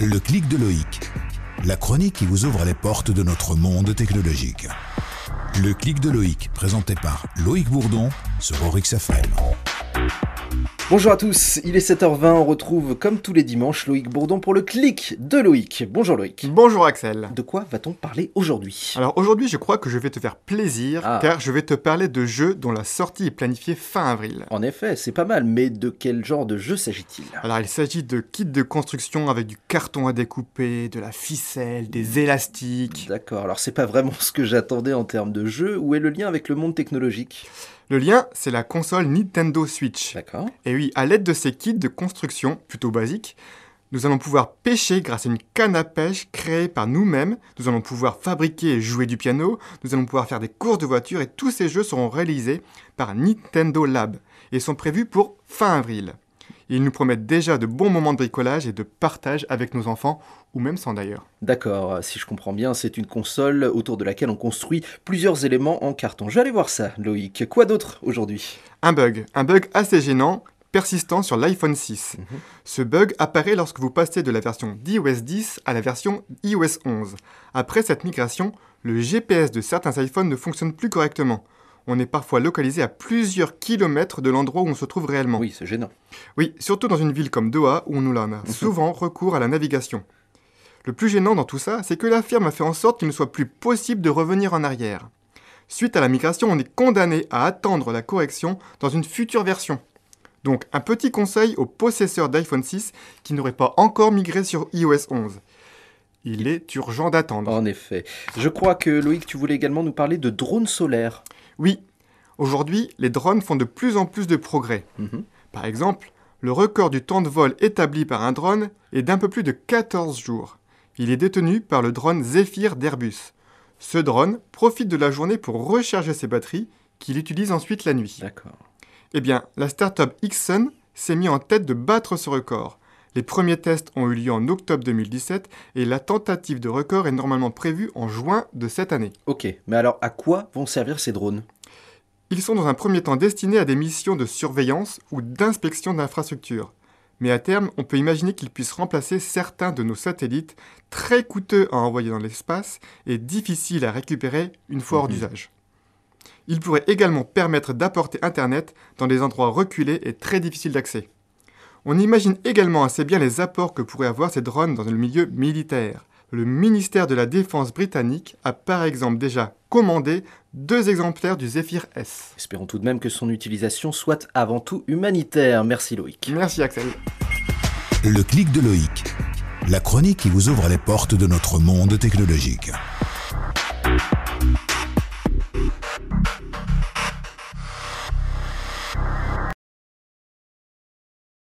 Le clic de Loïc, la chronique qui vous ouvre les portes de notre monde technologique. Le clic de Loïc, présenté par Loïc Bourdon sur Orix FM. Bonjour à tous, il est 7h20, on retrouve comme tous les dimanches Loïc Bourdon pour le clic de Loïc. Bonjour Loïc. Bonjour Axel. De quoi va-t-on parler aujourd'hui? Alors aujourd'hui je crois que je vais te faire plaisir Ah. car je vais te parler de jeux dont la sortie est planifiée fin avril. En effet, c'est pas mal, mais de quel genre de jeu s'agit-il? Alors il s'agit de kits de construction avec du carton à découper, de la ficelle, des élastiques. D'accord, alors c'est pas vraiment ce que j'attendais en termes de jeu, où est le lien avec le monde technologique? Le lien c'est la console Nintendo Switch. D'accord. Et oui, à l'aide de ces kits de construction plutôt basiques, nous allons pouvoir pêcher grâce à une canne à pêche créée par nous-mêmes. Nous allons pouvoir fabriquer et jouer du piano. Nous allons pouvoir faire des courses de voitures et tous ces jeux seront réalisés par Nintendo Lab et sont prévus pour fin avril. Ils nous promettent déjà de bons moments de bricolage et de partage avec nos enfants, ou même sans d'ailleurs. D'accord, si je comprends bien, c'est une console autour de laquelle on construit plusieurs éléments en carton. Je vais aller voir ça, Loïc. Quoi d'autre aujourd'hui? Un bug, un bug assez gênant, persistant sur l'iPhone 6. Mhm. Ce bug apparaît lorsque vous passez de la version d'iOS 10 à la version iOS 11. Après cette migration, le GPS de certains iPhones ne fonctionne plus correctement. On est parfois localisé à plusieurs kilomètres de l'endroit où on se trouve réellement. Oui, c'est gênant. Oui, surtout dans une ville comme Doha où nous en a souvent recours à la navigation. Le plus gênant dans tout ça, c'est que la firme a fait en sorte qu'il ne soit plus possible de revenir en arrière. Suite à la migration, on est condamné à attendre la correction dans une future version. Donc un petit conseil aux possesseurs d'iPhone 6 qui n'auraient pas encore migré sur iOS 11. Il est urgent d'attendre. En effet. Je crois que Loïc, tu voulais également nous parler de drones solaires. Oui, aujourd'hui, les drones font de plus en plus de progrès. Mhm. Par exemple, le record du temps de vol établi par un drone est d'un peu plus de 14 jours. Il est détenu par le drone Zephyr d'Airbus. Ce drone profite de la journée pour recharger ses batteries, qu'il utilise ensuite la nuit. D'accord. Eh bien, la startup Xsun s'est mis en tête de battre ce record. Les premiers tests ont eu lieu en octobre 2017 et la tentative de record est normalement prévue en juin de cette année. Ok, mais alors à quoi vont servir ces drones? Ils sont dans un premier temps destinés à des missions de surveillance ou d'inspection d'infrastructures. Mais à terme, on peut imaginer qu'ils puissent remplacer certains de nos satellites très coûteux à envoyer dans l'espace et difficiles à récupérer une fois hors Mhm. d'usage. Ils pourraient également permettre d'apporter Internet dans des endroits reculés et très difficiles d'accès. On imagine également assez bien les apports que pourraient avoir ces drones dans le milieu militaire. Le ministère de la Défense britannique a par exemple déjà commandé deux exemplaires du Zephyr S. Espérons tout de même que son utilisation soit avant tout humanitaire. Merci Loïc. Merci Axel. Le clic de Loïc, la chronique qui vous ouvre les portes de notre monde technologique.